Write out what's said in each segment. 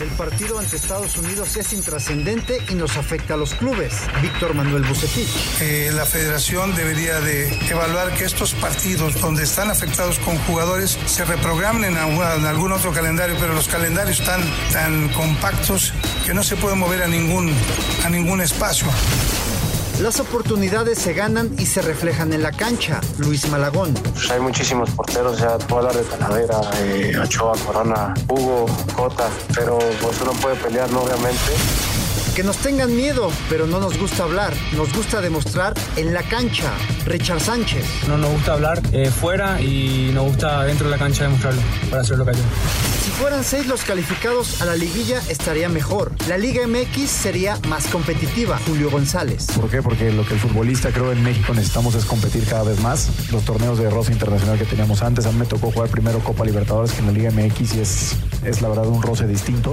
El partido ante Estados Unidos es intrascendente y nos afecta a los clubes. Víctor Manuel Bucetich. Eh, la federación debería de evaluar que estos partidos donde están afectados con jugadores se reprogramen en, algún otro calendario, pero los calendarios están tan compactos que no se puede mover a ningún, a ningún espacio. Las oportunidades se ganan y se reflejan en la cancha. Luis Malagón. Pues hay muchísimos porteros, ya puedo hablar de Talavera, eh, Ochoa, Corona, Hugo, Cota, pero pues uno puede pelear, ¿no? Obviamente. Que nos tengan miedo, pero no nos gusta hablar. Nos gusta demostrar en la cancha. Richard Sánchez. No nos gusta hablar eh, fuera y nos gusta dentro de la cancha demostrarlo para hacer lo que hay. Si fueran seis los calificados a la liguilla estaría mejor. La Liga MX sería más competitiva. Julio González. ¿Por qué? Porque lo que el futbolista creo en México necesitamos es competir cada vez más. Los torneos de roce internacional que teníamos antes, a mí me tocó jugar primero Copa Libertadores que en la Liga MX y es, es la verdad un roce distinto.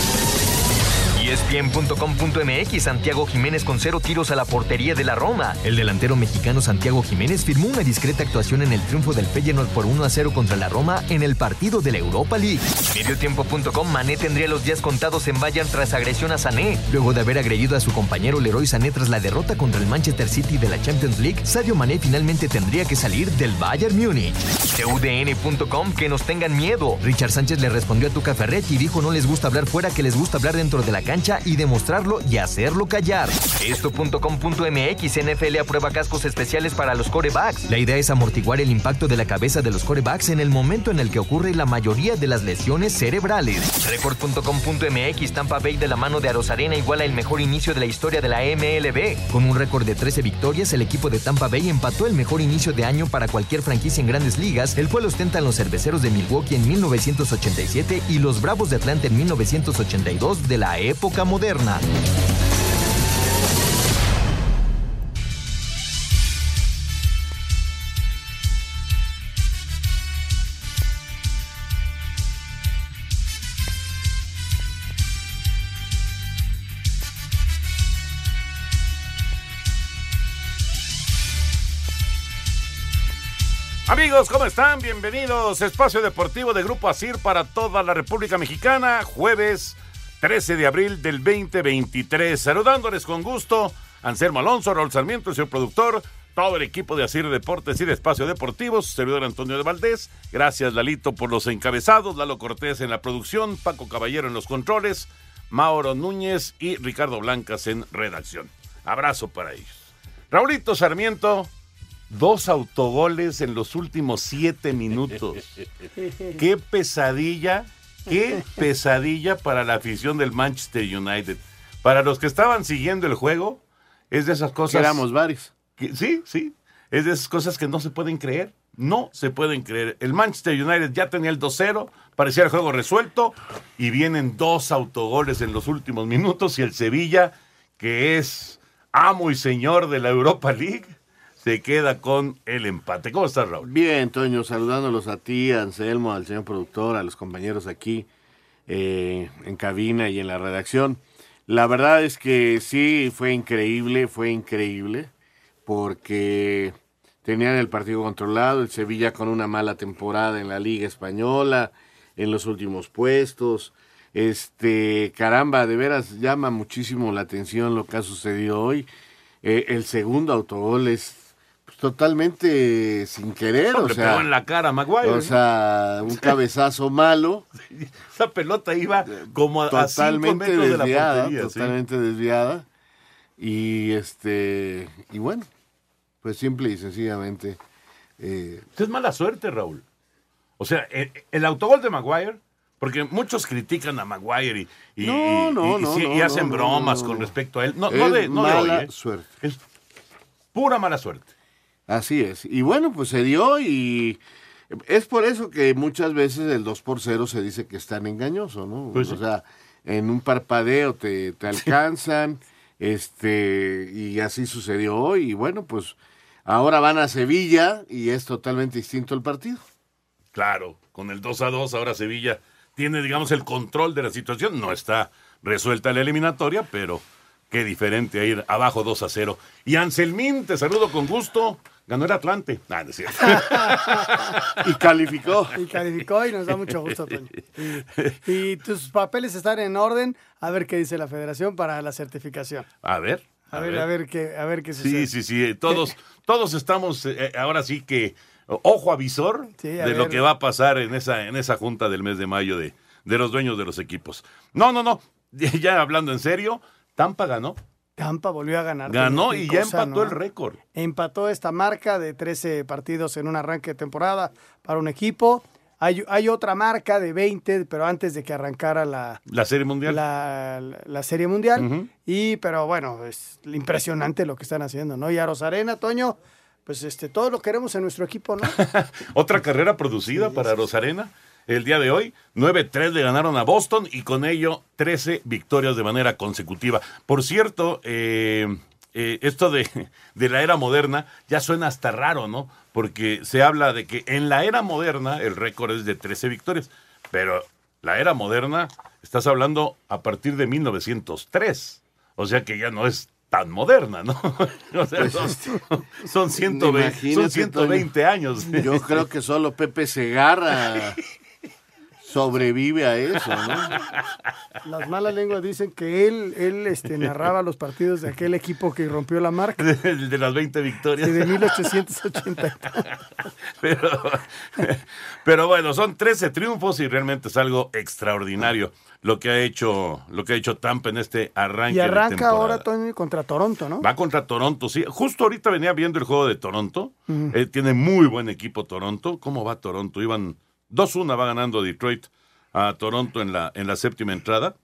ESPN.com.mx Santiago Jiménez con cero tiros a la portería de la Roma. El delantero mexicano Santiago Jiménez firmó una discreta actuación en el triunfo del Feyenoord por 1 a 0 contra la Roma en el partido de la Europa League. Mediotiempo.com Mané tendría los días contados en Bayern tras agresión a Sané. Luego de haber agredido a su compañero Leroy Sané tras la derrota contra el Manchester City de la Champions League, Sadio Mané finalmente tendría que salir del Bayern Múnich. TUDN.com que nos tengan miedo. Richard Sánchez le respondió a Tuca Ferretti y dijo no les gusta hablar fuera que les gusta hablar dentro de la cancha y demostrarlo y hacerlo callar. Esto.com.mx NFL aprueba cascos especiales para los corebacks. La idea es amortiguar el impacto de la cabeza de los corebacks en el momento en el que ocurre la mayoría de las lesiones cerebrales. Record.com.mx Tampa Bay de la mano de Arozarena iguala el mejor inicio de la historia de la MLB. Con un récord de 13 victorias, el equipo de Tampa Bay empató el mejor inicio de año para cualquier franquicia en grandes ligas, el cual ostentan los cerveceros de Milwaukee en 1987 y los Bravos de Atlanta en 1982 de la época moderna. Amigos, ¿cómo están? Bienvenidos. Espacio Deportivo de Grupo Asir para toda la República Mexicana. Jueves 13 de abril del 2023. Saludándoles con gusto, Anselmo Alonso, Raúl Sarmiento, el señor productor, todo el equipo de Asir Deportes y de Espacio Deportivos, servidor Antonio de Valdés. Gracias, Lalito, por los encabezados, Lalo Cortés en la producción, Paco Caballero en los controles, Mauro Núñez y Ricardo Blancas en redacción. Abrazo para ellos. Raulito Sarmiento, dos autogoles en los últimos siete minutos. Qué pesadilla Qué pesadilla para la afición del Manchester United. Para los que estaban siguiendo el juego, es de esas cosas. Éramos varios. sí, sí. Es de esas cosas que no se pueden creer. No se pueden creer. El Manchester United ya tenía el 2-0, parecía el juego resuelto, y vienen dos autogoles en los últimos minutos. Y el Sevilla, que es amo y señor de la Europa League, se queda con el empate. ¿Cómo estás, Raúl? Bien, Toño, saludándolos a ti, a Anselmo, al señor productor, a los compañeros aquí eh, en cabina y en la redacción. La verdad es que sí, fue increíble, fue increíble, porque tenían el partido controlado, el Sevilla con una mala temporada en la Liga Española, en los últimos puestos, Este, caramba, de veras llama muchísimo la atención lo que ha sucedido hoy. Eh, el segundo autogol es pues, totalmente sin querer, o Le sea, pegó en la cara a Maguire. o ¿no? sea, un cabezazo malo, Esa pelota iba como a, a cinco totalmente metros de la desviada, portería. sí. totalmente desviada. Y este, y bueno, pues simple y sencillamente. eh, Es mala suerte, Raúl. O sea, el, el autogol de Maguire, porque muchos critican a Maguire y, y- No, y- no, y- no, y- no, y hacen bromas con respecto a él. No, es no de, no de hoy, mala ¿eh? suerte. Es pura mala suerte. Así es. Y bueno, pues se dio y es por eso que muchas veces el 2 por 0 se dice que es tan engañoso, ¿no? Pues sí. o sea, en un parpadeo te, te alcanzan, este, y así sucedió hoy. Y bueno, pues ahora van a Sevilla y es totalmente distinto el partido. Claro, con el 2 a 2 ahora Sevilla tiene, digamos, el control de la situación. No está resuelta la eliminatoria, pero qué diferente a ir abajo 2 a 0. Y Anselmín, te saludo con gusto. Ganó el Atlante. Ah, no es cierto. y calificó. Y calificó y nos da mucho gusto, Toño. Y, y tus papeles están en orden. A ver qué dice la federación para la certificación. A ver. A, ver, a ver qué, a ver qué sucede. Sí, sí, sí. Todos, todos estamos eh, ahora sí que ojo avisor Sí, de lo que va a pasar en esa, en esa junta del mes de mayo de, de los dueños de los equipos. No, no, no. Ya hablando en serio, Tampa ganó. Tampa volvió a ganar. Ganó y ya empató ¿no? el récord. Empató esta marca de 13 partidos en un arranque de temporada para un equipo. Hay, hay otra marca de 20, pero antes de que arrancara la, La Serie Mundial. la, la- la Serie Mundial. Y, pero bueno, es impresionante lo que están haciendo, ¿no? Y a Rosarena, Toño, pues este, todos lo queremos en nuestro equipo, ¿no? Otra carrera producida para Rosarena. El día de hoy, 9-3 le ganaron a Boston y con ello 13 victorias de manera consecutiva. Por cierto, eh, eh, esto de, de la era moderna ya suena hasta raro, ¿no? Porque se habla de que en la era moderna el récord es de 13 victorias, pero la era moderna, estás hablando a partir de 1903. O sea que ya no es tan moderna, ¿no? O sea, Pues, son, este, son 120, Imagínate, son 120 Toño. años. Yo creo que solo Pepe Segarra sobrevive a eso, ¿no? Las malas lenguas dicen que él, él este, narraba los partidos de aquel equipo que rompió la marca. El de las 20 victorias. Sí, de 1880. Pero, pero bueno, son 13 triunfos y realmente es algo extraordinario lo que ha hecho, lo que ha hecho Tampa en este arranque Y de arranca temporada. ahora, Toño, contra Toronto, ¿no? Va contra Toronto, sí. Justo ahorita venía viendo el juego de Toronto. Eh, tiene muy buen equipo Toronto. ¿Cómo va Toronto? Iban 2-1, va ganando Detroit a Toronto en la, en la séptima entrada.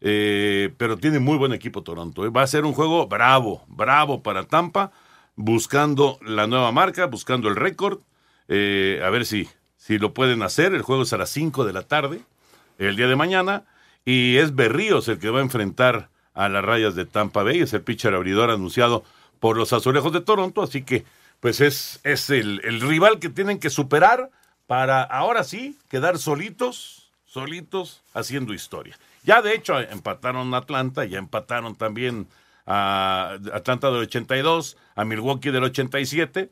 Eh, pero tiene muy buen equipo Toronto. eh. Va a ser un juego bravo, bravo para Tampa, buscando la nueva marca, buscando el récord. Eh, a ver si, si lo pueden hacer. El juego es a las 5 de la tarde, el día de mañana. Y es Berríos el que va a enfrentar a las rayas de Tampa Bay. Es el pitcher abridor anunciado por los azulejos de Toronto. Así que, pues es, es el, el rival que tienen que superar para ahora sí quedar solitos, solitos haciendo historia. Ya de hecho empataron Atlanta, ya empataron también a Atlanta del 82, a Milwaukee del 87,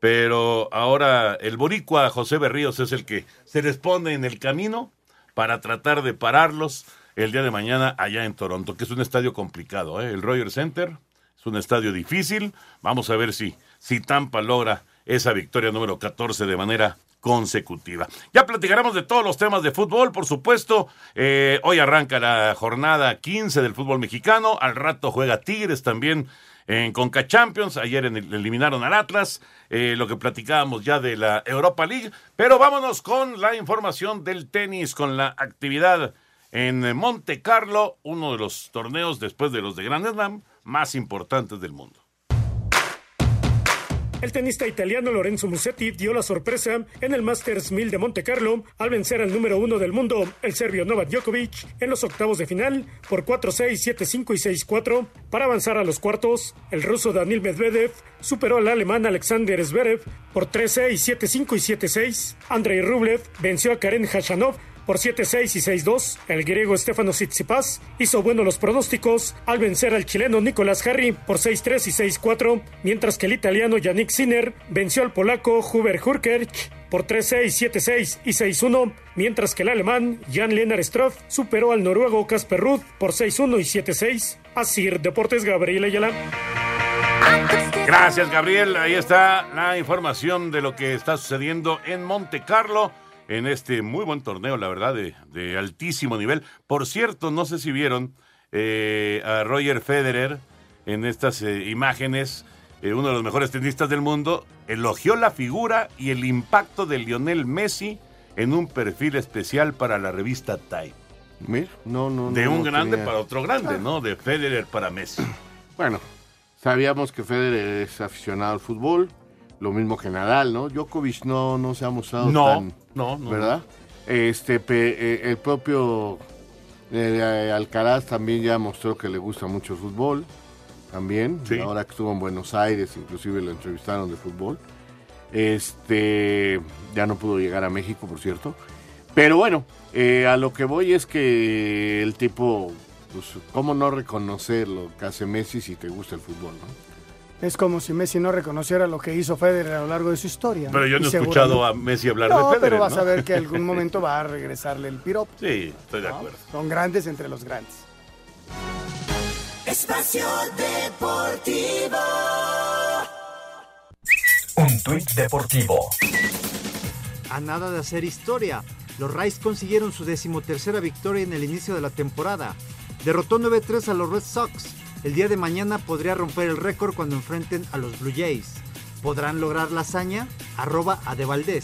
pero ahora el boricua José Berríos es el que se les pone en el camino para tratar de pararlos el día de mañana allá en Toronto, que es un estadio complicado, ¿eh? el Rogers Center es un estadio difícil. Vamos a ver si, si Tampa logra esa victoria número 14 de manera consecutiva. Ya platicaremos de todos los temas de fútbol, por supuesto. Eh, hoy arranca la jornada 15 del fútbol mexicano. Al rato juega Tigres también en Conca Champions. Ayer eliminaron al Atlas. Eh, lo que platicábamos ya de la Europa League. Pero vámonos con la información del tenis, con la actividad en Monte Carlo, uno de los torneos después de los de Grand Slam más importantes del mundo. El tenista italiano Lorenzo Musetti dio la sorpresa en el Masters 1000 de Monte Carlo al vencer al número uno del mundo, el serbio Novak Djokovic, en los octavos de final por 4-6, 7-5 y 6-4. Para avanzar a los cuartos, el ruso Daniil Medvedev superó al alemán Alexander Zverev por 3-6, 7-5 y 7-6. Andrei Rublev venció a Karen Khachanov por 7-6 y 6-2. El griego Stefano Tsitsipas hizo buenos los pronósticos al vencer al chileno Nicolás Harry por 6-3 y 6-4, mientras que el italiano Yannick Sinner venció al polaco Hubert Hurkacz por 3-6, 7-6 y 6-1, mientras que el alemán Jan Lennart Struff superó al noruego Casper Ruud por 6-1 y 7-6. Así, Deportes Gabriel Ayala. Gracias, Gabriel. Ahí está la información de lo que está sucediendo en Monte Carlo en este muy buen torneo, la verdad, de, de altísimo nivel. Por cierto, no sé si vieron eh, a Roger Federer en estas eh, imágenes, eh, uno de los mejores tenistas del mundo, elogió la figura y el impacto de Lionel Messi en un perfil especial para la revista Time. Mira, no, no, De no, un no grande tenía- para otro grande, ¿no? De Federer para Messi. Bueno, sabíamos que Federer es aficionado al fútbol, lo mismo que Nadal, ¿no? Djokovic no, no se ha mostrado No, tan... no, no, ¿Verdad? Este, eh, el propio eh, Alcaraz también ya mostró que le gusta mucho el fútbol, también. Ahora que estuvo en Buenos Aires, inclusive lo entrevistaron de fútbol. Este, ya no pudo llegar a México, por cierto. Pero bueno, eh, a lo que voy es que el tipo, pues, ¿cómo no reconocer lo que hace Messi si te gusta el fútbol, no? Es como si Messi no reconociera lo que hizo Federer a lo largo de su historia. Pero yo no he escuchado a Messi hablar no, de Federer. pero vas ¿no? a ver que algún momento va a regresarle el piropo. Sí, estoy de acuerdo. Son grandes entre los grandes. Espacio Deportivo. Un tuit deportivo. A nada de hacer historia, los Rays consiguieron su decimotercera victoria en el inicio de la temporada. Derrotó 9-3 a los Red Sox. El día de mañana podría romper el récord cuando enfrenten a los Blue Jays. ¿Podrán lograr la hazaña? Arroba a De.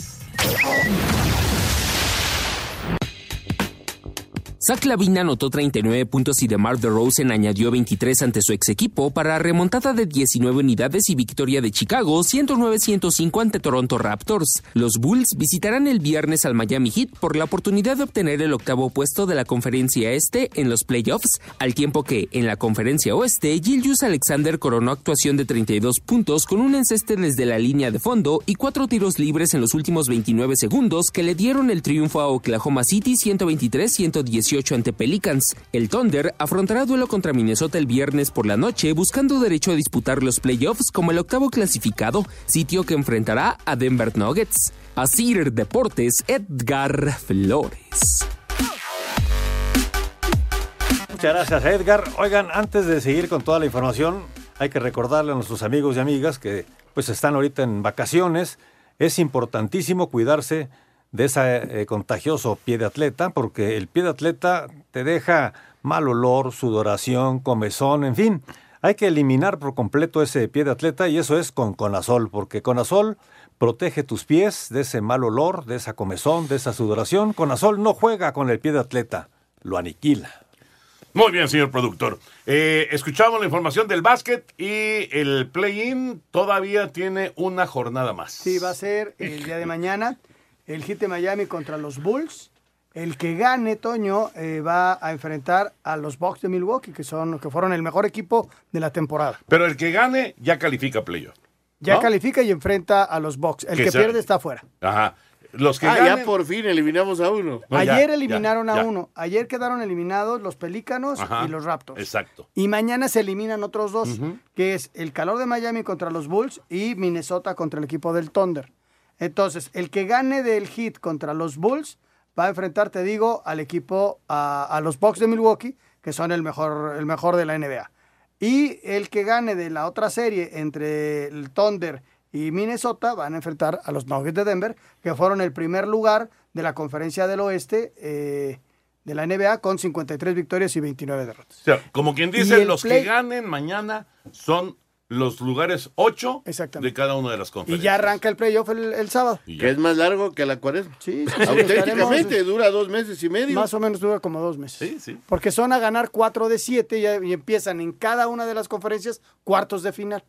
Zach Lavin anotó 39 puntos y DeMar DeRozan añadió 23 ante su ex equipo para remontada de 19 unidades y victoria de Chicago 109-105 ante Toronto Raptors. Los Bulls visitarán el viernes al Miami Heat por la oportunidad de obtener el octavo puesto de la conferencia este en los playoffs, al tiempo que en la conferencia oeste Gilgius Alexander coronó actuación de 32 puntos con un enceste desde la línea de fondo y cuatro tiros libres en los últimos 29 segundos que le dieron el triunfo a Oklahoma City 123-118 ante Pelicans. El Thunder afrontará duelo contra Minnesota el viernes por la noche buscando derecho a disputar los playoffs como el octavo clasificado, sitio que enfrentará a Denver Nuggets. Asir Deportes, Edgar Flores. Muchas gracias, Edgar. Oigan, antes de seguir con toda la información, hay que recordarle a nuestros amigos y amigas que pues están ahorita en vacaciones. Es importantísimo cuidarse de ese eh, contagioso pie de atleta, porque el pie de atleta te deja mal olor, sudoración, comezón, en fin. Hay que eliminar por completo ese pie de atleta y eso es con Conazol, porque Conazol protege tus pies de ese mal olor, de esa comezón, de esa sudoración. Conazol no juega con el pie de atleta, lo aniquila. Muy bien, señor productor. Eh, escuchamos la información del básquet y el play-in todavía tiene una jornada más. Sí, va a ser el día de mañana el Heat de Miami contra los Bulls. El que gane, Toño, eh, va a enfrentar a los Bucks de Milwaukee, que son que fueron el mejor equipo de la temporada. Pero el que gane ya califica playoff. Ya ¿no? califica y enfrenta a los Bucks. El Que que, sea- pierde está fuera. Ajá. Los que ah, ganen... ya por fin eliminamos a uno. No, Ayer ya, eliminaron a ya. uno. Ayer quedaron eliminados los Pelícanos Ajá, y los Raptors. Exacto. Y mañana se eliminan otros dos, que es el calor de Miami contra los Bulls y Minnesota contra el equipo del Thunder. Entonces, el que gane del Heat contra los Bulls va a enfrentar, te digo, al equipo, a, a los Bucks de Milwaukee, que son el mejor, el mejor de la NBA. Y el que gane de la otra serie entre el Thunder y Minnesota van a enfrentar a los Nuggets de Denver, que fueron el primer lugar de la conferencia del oeste eh, de la NBA con 53 victorias y 29 derrotas. O sea, como quien dice, los play- que ganen mañana son los lugares 8 de cada una de las Y conferencias. ya arranca el playoff el, el sábado. Que es más largo que la cuaresma. Sí, Auténticamente, estaremos- dura dos meses y medio. Más o menos dura como dos meses. Sí, sí. Porque son a ganar cuatro de siete y, y empiezan en cada una de las conferencias cuartos de final.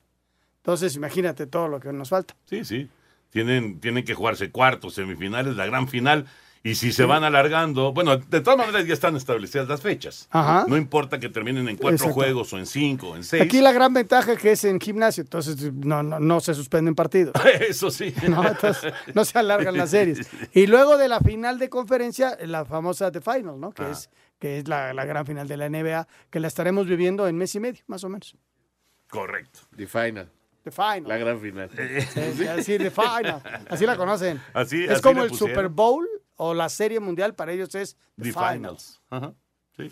Entonces, imagínate todo lo que nos falta. Sí, sí. Tienen, tienen que jugarse cuartos, semifinales, la gran final. Y si se van alargando, bueno, de todas maneras ya están establecidas las fechas. Ajá. No importa que terminen en cuatro Exacto. juegos o en cinco o en seis. Aquí la gran ventaja es que es en gimnasio, entonces no, no, no se suspenden partidos. Eso sí. No, entonces no se alargan las series. Y luego de la final de conferencia, la famosa The Final, ¿no? Que Ah. es, que es la, la gran final de la NBA, que la estaremos viviendo en mes y medio, más o menos. Correcto. The Final. The Final. La gran final. Sí, así, The Final. Así la conocen. Así- es así como el pusieron. Super Bowl o la Serie Mundial, para ellos es The, The Finals. Finals. Ajá, sí.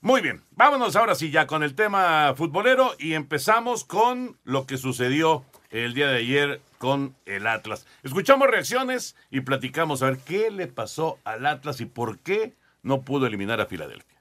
Muy bien, vámonos ahora sí ya con el tema futbolero y empezamos con lo que sucedió el día de ayer con el Atlas. Escuchamos reacciones y platicamos a ver qué le pasó al Atlas y por qué no pudo eliminar a Filadelfia.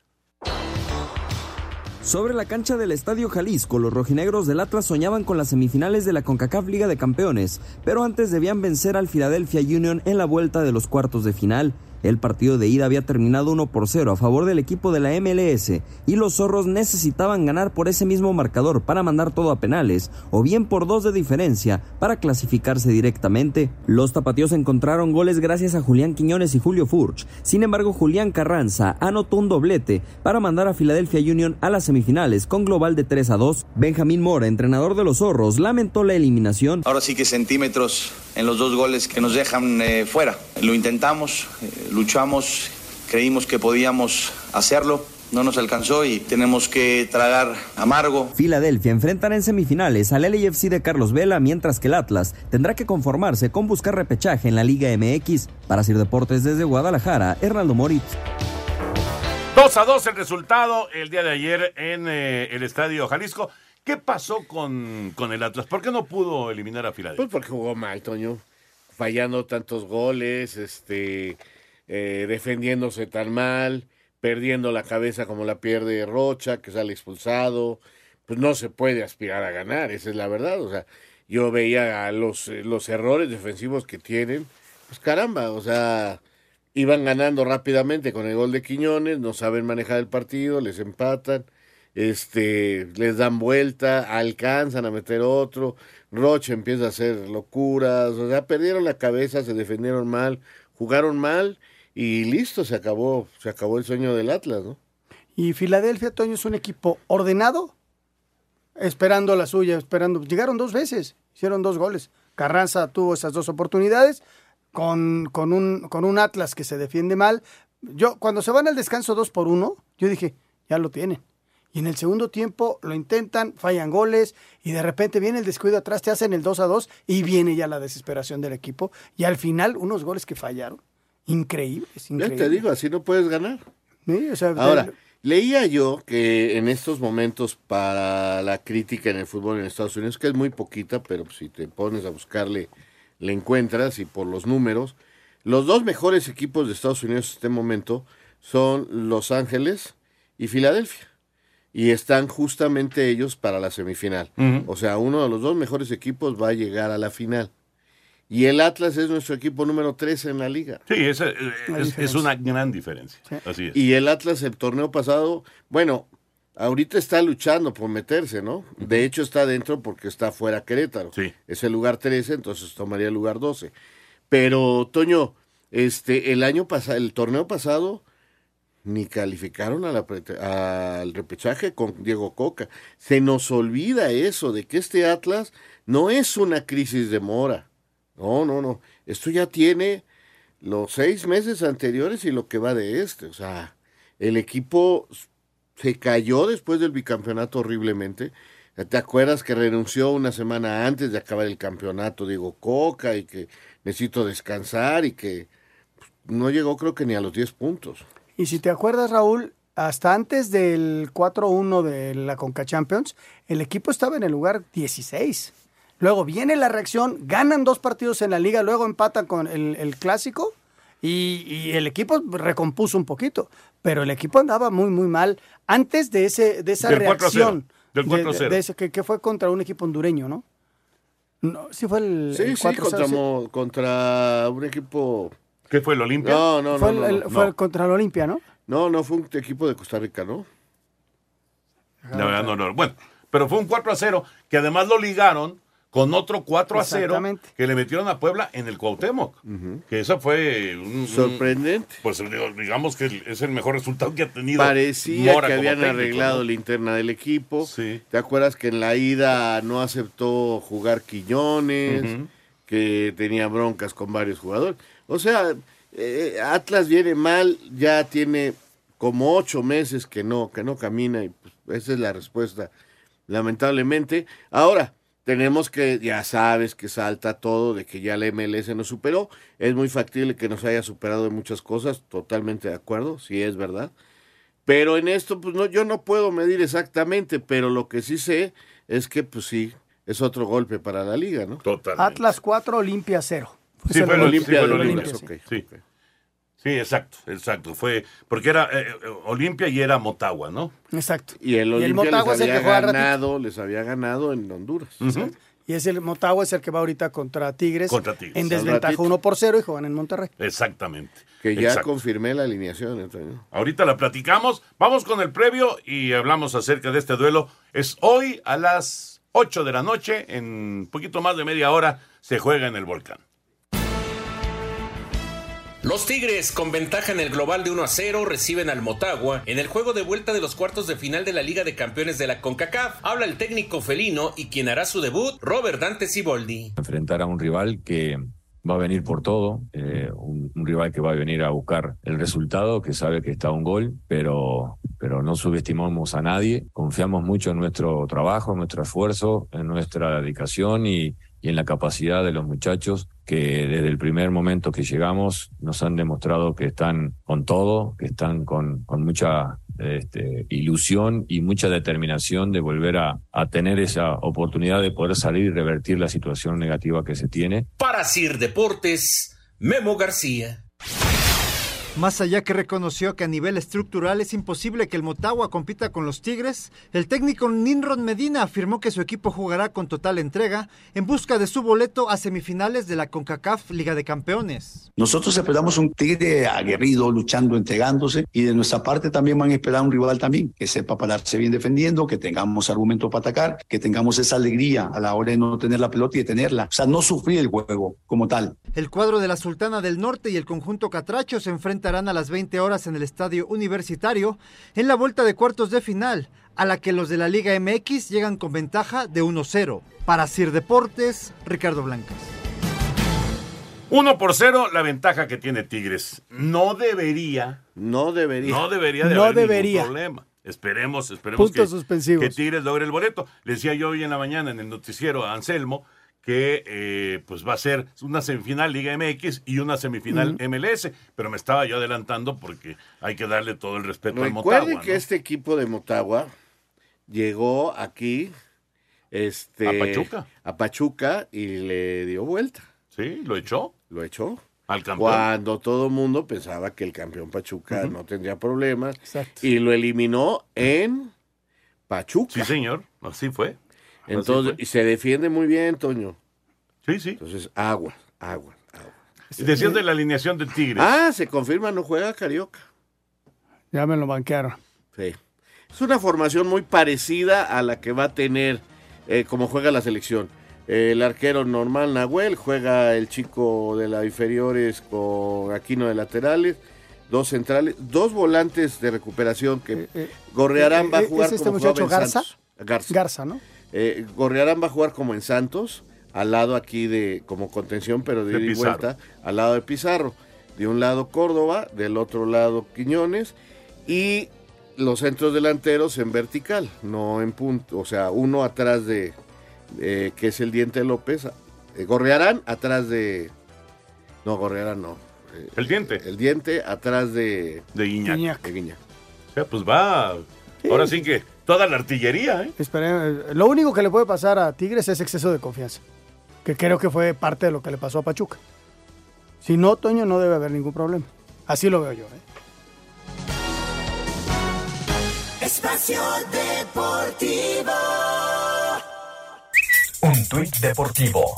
Sobre la cancha del Estadio Jalisco, los rojinegros del Atlas soñaban con las semifinales de la CONCACAF Liga de Campeones, pero antes debían vencer al Philadelphia Union en la vuelta de los cuartos de final. El partido de ida había terminado 1 por 0 a favor del equipo de la MLS y los zorros necesitaban ganar por ese mismo marcador para mandar todo a penales o bien por dos de diferencia para clasificarse directamente. Los tapatíos encontraron goles gracias a Julián Quiñones y Julio Furch. Sin embargo, Julián Carranza anotó un doblete para mandar a Philadelphia Union a las semifinales con global de 3 a 2. Benjamín Mora, entrenador de los zorros, lamentó la eliminación. Ahora sí que centímetros en los dos goles que nos dejan eh, fuera. Lo intentamos, eh, luchamos, creímos que podíamos hacerlo. No nos alcanzó y tenemos que tragar amargo. Filadelfia enfrentará en semifinales al LAFC de Carlos Vela, mientras que el Atlas tendrá que conformarse con buscar repechaje en la Liga MX. Para Sir Deportes desde Guadalajara, Hernaldo Moritz. 2 a 2 el resultado el día de ayer en eh, el Estadio Jalisco. ¿Qué pasó con, con el Atlas? ¿Por qué no pudo eliminar a Filadelfia? Pues porque jugó mal, Toño. Fallando tantos goles, este, eh, defendiéndose tan mal, perdiendo la cabeza como la pierde Rocha, que sale expulsado. Pues no se puede aspirar a ganar, esa es la verdad. O sea, yo veía los, los errores defensivos que tienen. Pues caramba, o sea, iban ganando rápidamente con el gol de Quiñones, no saben manejar el partido, les empatan este, les dan vuelta, alcanzan a meter otro, Roche empieza a hacer locuras, o sea, perdieron la cabeza, se defendieron mal, jugaron mal y listo, se acabó, se acabó el sueño del Atlas, ¿no? Y Filadelfia, Toño, es un equipo ordenado, esperando la suya, esperando. Llegaron dos veces, hicieron dos goles. Carranza tuvo esas dos oportunidades con, con, un, con un Atlas que se defiende mal. Yo, cuando se van al descanso dos por uno, yo dije, ya lo tienen. Y en el segundo tiempo lo intentan, fallan goles y de repente viene el descuido atrás, te hacen el 2 a 2 y viene ya la desesperación del equipo. Y al final, unos goles que fallaron. Increíbles, Ya increíbles. te digo, así no puedes ganar. Sí, o sea, Ahora, de- leía yo que en estos momentos para la crítica en el fútbol en Estados Unidos, que es muy poquita, pero si te pones a buscarle, le encuentras y por los números, los dos mejores equipos de Estados Unidos en este momento son Los Ángeles y Filadelfia. Y están justamente ellos para la semifinal. O sea, uno de los dos mejores equipos va a llegar a la final. Y el Atlas es nuestro equipo número 13 en la liga. Sí, esa, eh, es, es una gran diferencia. Así es. Y el Atlas el torneo pasado, bueno, ahorita está luchando por meterse, ¿no? De hecho está dentro porque está fuera Querétaro. Sí. Es el lugar 13, entonces tomaría el lugar 12. Pero, Toño, este, el año pasado, el torneo pasado, ni calificaron al repechaje con Diego Coca. Se nos olvida eso, de que este Atlas no es una crisis de mora. No, no, no. Esto ya tiene los seis meses anteriores y lo que va de este. O sea, el equipo se cayó después del bicampeonato horriblemente. ¿Te acuerdas que renunció una semana antes de acabar el campeonato Diego Coca y que necesito descansar y que pues, no llegó creo que ni a los 10 puntos? Y si te acuerdas, Raúl, hasta antes del 4-1 de la Conca Champions, el equipo estaba en el lugar 16. Luego viene la reacción, ganan dos partidos en la liga, luego empatan con el, el clásico y, y el equipo recompuso un poquito. Pero el equipo andaba muy, muy mal antes de, ese, de esa Del 4 a 0, reacción. del de- 4 a de- 0. de ese que, que fue contra un equipo hondureño, ¿no? no sí, fue el, Sí, el sí, 4-0, contra, contra un equipo... ¿Qué fue el Olimpia? No, no, Fue, no. el- no, el- fue no. contra el Olimpia, ¿no? No, no, fue un equipo de Costa Rica, ¿no? La verdad, no, no. Bueno, pero fue un 4 a 0 que además lo ligaron con otro 4 a 0 Exactamente. que le metieron a Puebla en el Cuauhtémoc. Que eso fue un, un- Sorprendente. Pues digamos que es el mejor resultado que ha tenido. Parecía Mora que habían técnico, arreglado ¿no? la interna del equipo. ¿Te acuerdas que en la ida no aceptó jugar Quiñones? Ujú. Que tenía broncas con varios jugadores. O sea, eh, Atlas viene mal, ya tiene como ocho meses que no, que no camina y pues, esa es la respuesta, lamentablemente. Ahora, tenemos que, ya sabes que salta todo de que ya la MLS nos superó. Es muy factible que nos haya superado en muchas cosas, totalmente de acuerdo, si es verdad. Pero en esto, pues no, yo no puedo medir exactamente, pero lo que sí sé es que, pues sí, es otro golpe para la liga, ¿no? Total. Atlas 4, Olimpia 0. Sí, fue el Olimpia de de Olimpia. Olimpia, Sí. Sí. Sí, exacto, exacto. Fue porque era eh, eh, Olimpia y era Motagua, ¿no? Exacto. Y el Y el Olimpia Motagua les es el que había ganado, les había ganado en Honduras. Y es el Motagua es el que va ahorita contra Tigres. Contra Tigres. En desventaja ratito. 1 por 0 y juegan en Monterrey. Exactamente. Que ya Exacto. confirmé la alineación, Antonio. Ahorita la platicamos. Vamos con el previo y hablamos acerca de este duelo. Es hoy a las 8 de la noche, en poquito más de media hora, se juega en el volcán. Los Tigres, con ventaja en el global de 1 a 0, reciben al Motagua en el juego de vuelta de los cuartos de final de la Liga de Campeones de la CONCACAF. Habla el técnico felino y quien hará su debut, Robert Dante Siboldi. enfrentar a un rival que va a venir por todo, eh, un, un rival que va a venir a buscar el resultado, que sabe que está un gol, pero, pero no subestimamos a nadie, confiamos mucho en nuestro trabajo, en nuestro esfuerzo, en nuestra dedicación y, y en la capacidad de los muchachos que desde el primer momento que llegamos nos han demostrado que están con todo, que están con, mucha este, ilusión y mucha determinación de volver a, a tener esa oportunidad de poder salir y revertir la situación negativa que se tiene. Para Sir Deportes, Memo García. Más allá que reconoció que a nivel estructural es imposible que el Motagua compita con los Tigres, el técnico Ninron Medina afirmó que su equipo jugará con total entrega en busca de su boleto a semifinales de la CONCACAF Liga de Campeones. Nosotros esperamos un tigre aguerrido, luchando, entregándose, y de nuestra parte también van a esperar un rival también que sepa pararse bien defendiendo, que tengamos argumentos para atacar, que tengamos esa alegría a la hora de no tener la pelota y de tenerla. O sea, no sufrir el juego como tal. El cuadro de la Sultana del Norte y el conjunto Catracho se enfrentarán a las 20 horas en el Estadio Universitario en la vuelta de cuartos de final, a la que los de la Liga MX llegan con ventaja de 1-0. Para Sir Deportes, Ricardo Blancas. 1 por 0, la ventaja que tiene Tigres. No debería. No debería. No debería de No haber debería. ningún problema. Esperemos, esperemos Puntos que, suspensivos. que Tigres logre el boleto. Le decía yo hoy en la mañana en el noticiero a Anselmo que eh, pues va a ser una semifinal Liga MX y una semifinal MLS, pero me estaba yo adelantando porque hay que darle todo el respeto al Recuerden Motagua. que ¿no? este equipo de Motagua llegó aquí este, A Pachuca. a Pachuca y le dio vuelta. Sí, lo echó. Lo echó. Al campeón. Cuando todo el mundo pensaba que el campeón Pachuca no tendría problemas. Y lo eliminó en Pachuca. Sí, señor. Así fue. Así Entonces, y se defiende muy bien, Toño. Sí, sí. Entonces, agua, agua, agua. Decías de la alineación de Tigres. Ah, se confirma, no juega Carioca. Ya me lo banquearon. Sí. Es una formación muy parecida a la que va a tener eh, como juega la selección. El arquero normal Nahuel, juega el chico de la inferiores con Aquino de laterales, dos centrales, dos volantes de recuperación que Gorrearán va a eh, jugar ¿es este como muchacho Garza? Santos. Garza. Garza, ¿no? Eh, Gorrearán va a jugar como en Santos, al lado aquí de como contención, pero de, De ida y vuelta, al lado de Pizarro. De un lado Córdoba, del otro lado Quiñones y los centros delanteros en vertical, no en punto, o sea, uno atrás de, de- que es el Diente López, eh, Gorrearán atrás de no Gorrearán no. eh, El diente. El Diente atrás de de Guiñac. Guiñac. de Guiñac. O sea, pues va. Ahora sí que toda la artillería, ¿eh? Espere- lo único que le puede pasar a Tigres es exceso de confianza, que creo que fue parte de lo que le pasó a Pachuca. Si no, Toño, no debe haber ningún problema. Así lo veo yo. ¿eh? Espacio Deportivo. Un tuit deportivo.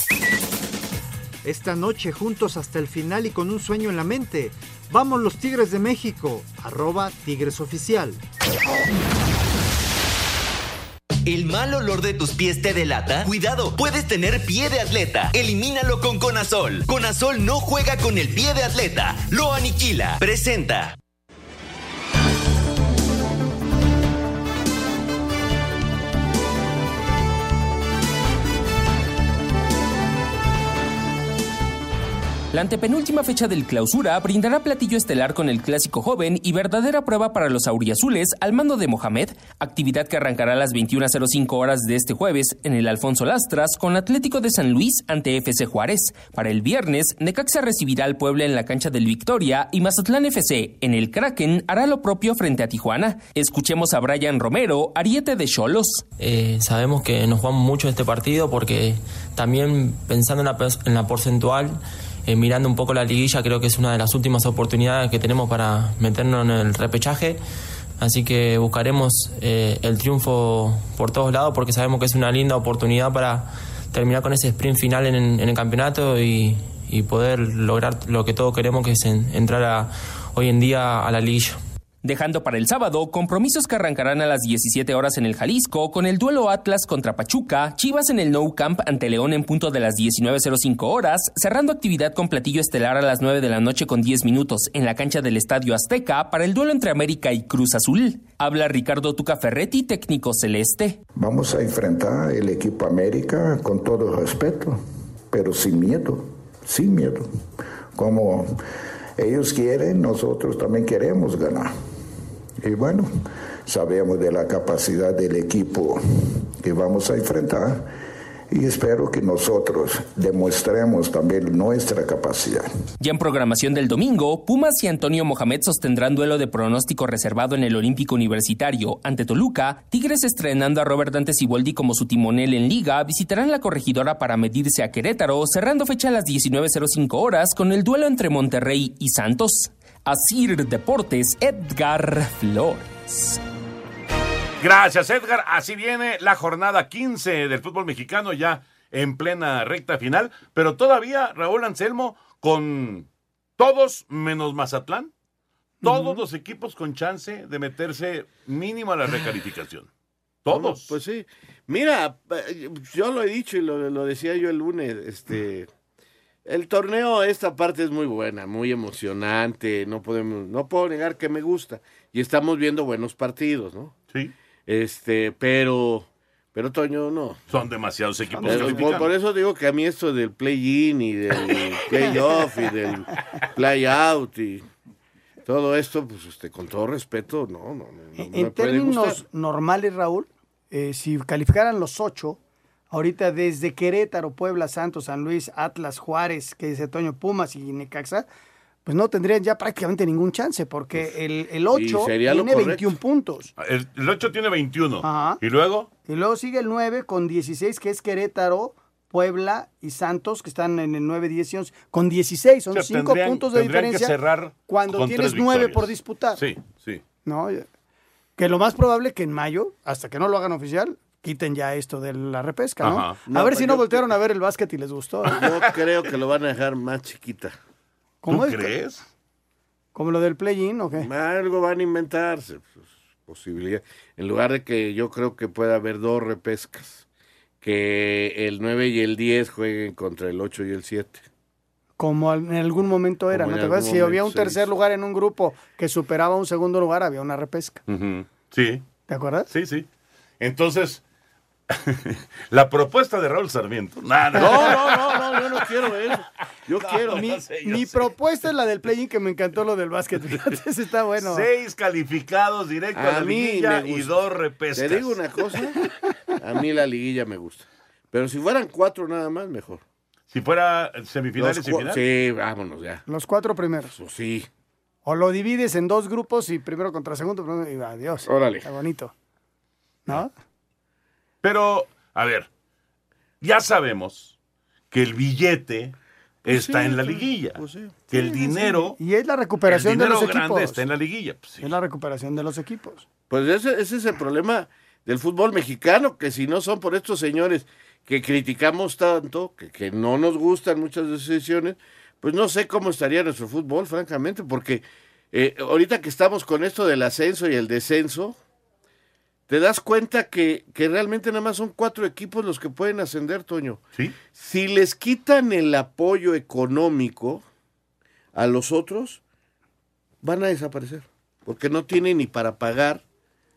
Esta noche juntos hasta el final y con un sueño en la mente. Vamos los Tigres de México, arroba Tigres Oficial. ¿El mal olor de tus pies te delata? Cuidado, puedes tener pie de atleta. Elimínalo con Conazol. Conazol no juega con el pie de atleta, lo aniquila. Presenta. La antepenúltima fecha del clausura brindará platillo estelar con el clásico joven y verdadera prueba para los auriazules al mando de Mohamed, actividad que arrancará a las 21.05 horas de este jueves en el Alfonso Lastras con Atlético de San Luis ante FC Juárez. Para el viernes, Necaxa recibirá al Puebla en la cancha del Victoria y Mazatlán FC en el Kraken hará lo propio frente a Tijuana. Escuchemos a Brian Romero, ariete de Cholos. Eh, sabemos que nos jugamos mucho este partido porque también pensando en la, en la porcentual, eh, mirando un poco la liguilla, creo que es una de las últimas oportunidades que tenemos para meternos en el repechaje. Así que buscaremos eh, el triunfo por todos lados porque sabemos que es una linda oportunidad para terminar con ese sprint final en, en el campeonato y, poder lograr lo que todos queremos, que es en, entrar a, hoy en día a la liguilla dejando para el sábado compromisos que arrancarán a las 17 horas en el Jalisco con el duelo Atlas contra Pachuca, Chivas en el Nou Camp ante León en punto de las 19.05 horas, cerrando actividad con platillo estelar a las 9 de la noche con 10 minutos en la cancha del Estadio Azteca para el duelo entre América y Cruz Azul. Habla Ricardo Tuca Ferretti, técnico celeste. Vamos a enfrentar el equipo América con todo respeto, pero sin miedo, sin miedo. Como ellos quieren, nosotros también queremos ganar. Y bueno, sabemos de la capacidad del equipo que vamos a enfrentar y espero que nosotros demostremos también nuestra capacidad. Ya en programación del domingo, Pumas y Antonio Mohamed sostendrán duelo de pronóstico reservado en el Olímpico Universitario ante Toluca. Tigres estrenando a Robert Dante Siboldi como su timonel en liga, visitarán la corregidora para medirse a Querétaro, cerrando fecha a las 19.05 horas con el duelo entre Monterrey y Santos. Asir Deportes, Edgar Flores. Gracias, Edgar. Así viene la jornada 15 del fútbol mexicano ya en plena recta final, pero todavía Raúl Anselmo con todos menos Mazatlán, todos los equipos con chance de meterse mínimo a la recalificación. Todos. pues sí. Mira, yo lo he dicho y lo, lo decía yo el lunes, este el torneo, esta parte es muy buena, muy emocionante, no podemos, no puedo negar que me gusta. Y estamos viendo buenos partidos, ¿no? Sí. Este, pero, pero Toño, no. Son demasiados equipos. por, por, eso digo que a mí esto del play-in y del play-off y del play-out y todo esto, pues este, con todo respeto, no, no, no. En términos normales, Raúl, eh, si calificaran los ocho, ahorita desde Querétaro, Puebla, Santos, San Luis, Atlas, Juárez, que dice Toño, Pumas y Necaxa, pues no tendrían ya prácticamente ningún chance, porque el, el 8 tiene 21 puntos. El, el, 8 tiene 21. Ajá. ¿Y luego? Y luego sigue el 9 con 16, que es Querétaro, Puebla y Santos, que están en el 9, 10 y 11, con 16. Son 5 puntos de diferencia. Que cerrar cuando tienes 9 por disputar. Sí, sí. ¿No? Que lo más probable que en mayo, hasta que no lo hagan oficial, quiten ya esto de la repesca, ¿no? no a ver pues si no voltearon a ver el básquet y les gustó. ¿eh? Yo creo que lo van a dejar más chiquita. ¿Cómo ¿Tú es? crees? ¿Como lo del play-in o qué? Algo van a inventarse. Pues, posibilidad. En lugar de que yo creo que pueda haber dos repescas. Que el 9 y el 10 jueguen contra el 8 y el 7. Como en algún momento era, Como ¿no en te acuerdas? algún Si había un momento, sí. tercer lugar en un grupo que superaba un segundo lugar, había una repesca. Ujú. Sí. ¿Te acuerdas? Sí, sí. Entonces, la propuesta de Raúl Sarmiento. No, no, No, no, no, no, yo no quiero eso. Yo quiero. Mi, yo sé, yo mi sé. propuesta es la del play-in, que me encantó lo del básquet. Está bueno. Seis calificados directo a, A la mí liguilla y dos repescas. Te digo una cosa, a mí la liguilla me gusta. Pero si fueran cuatro nada más, mejor. Si fuera semifinales y final. Sí, vámonos ya. Los cuatro primeros. Pues sí. O lo divides en dos grupos y primero contra segundo, primero, y adiós. Órale. Está bonito. ¿No? Pero, a ver, ya sabemos que el billete Pues está sí, en la liguilla. pues sí. Que el dinero, Y es la recuperación el de dinero los grande equipos. está en la liguilla. Pues sí. Es la recuperación de los equipos. Pues ese, ese es el problema del fútbol mexicano, que si no son por estos señores que criticamos tanto, que, que no nos gustan muchas decisiones, pues no sé cómo estaría nuestro fútbol, francamente, porque eh, ahorita que estamos con esto del ascenso y el descenso, te das cuenta que, que realmente nada más son cuatro equipos los que pueden ascender, Toño. Sí. Si les quitan el apoyo económico a los otros, van a desaparecer. Porque no tienen ni para pagar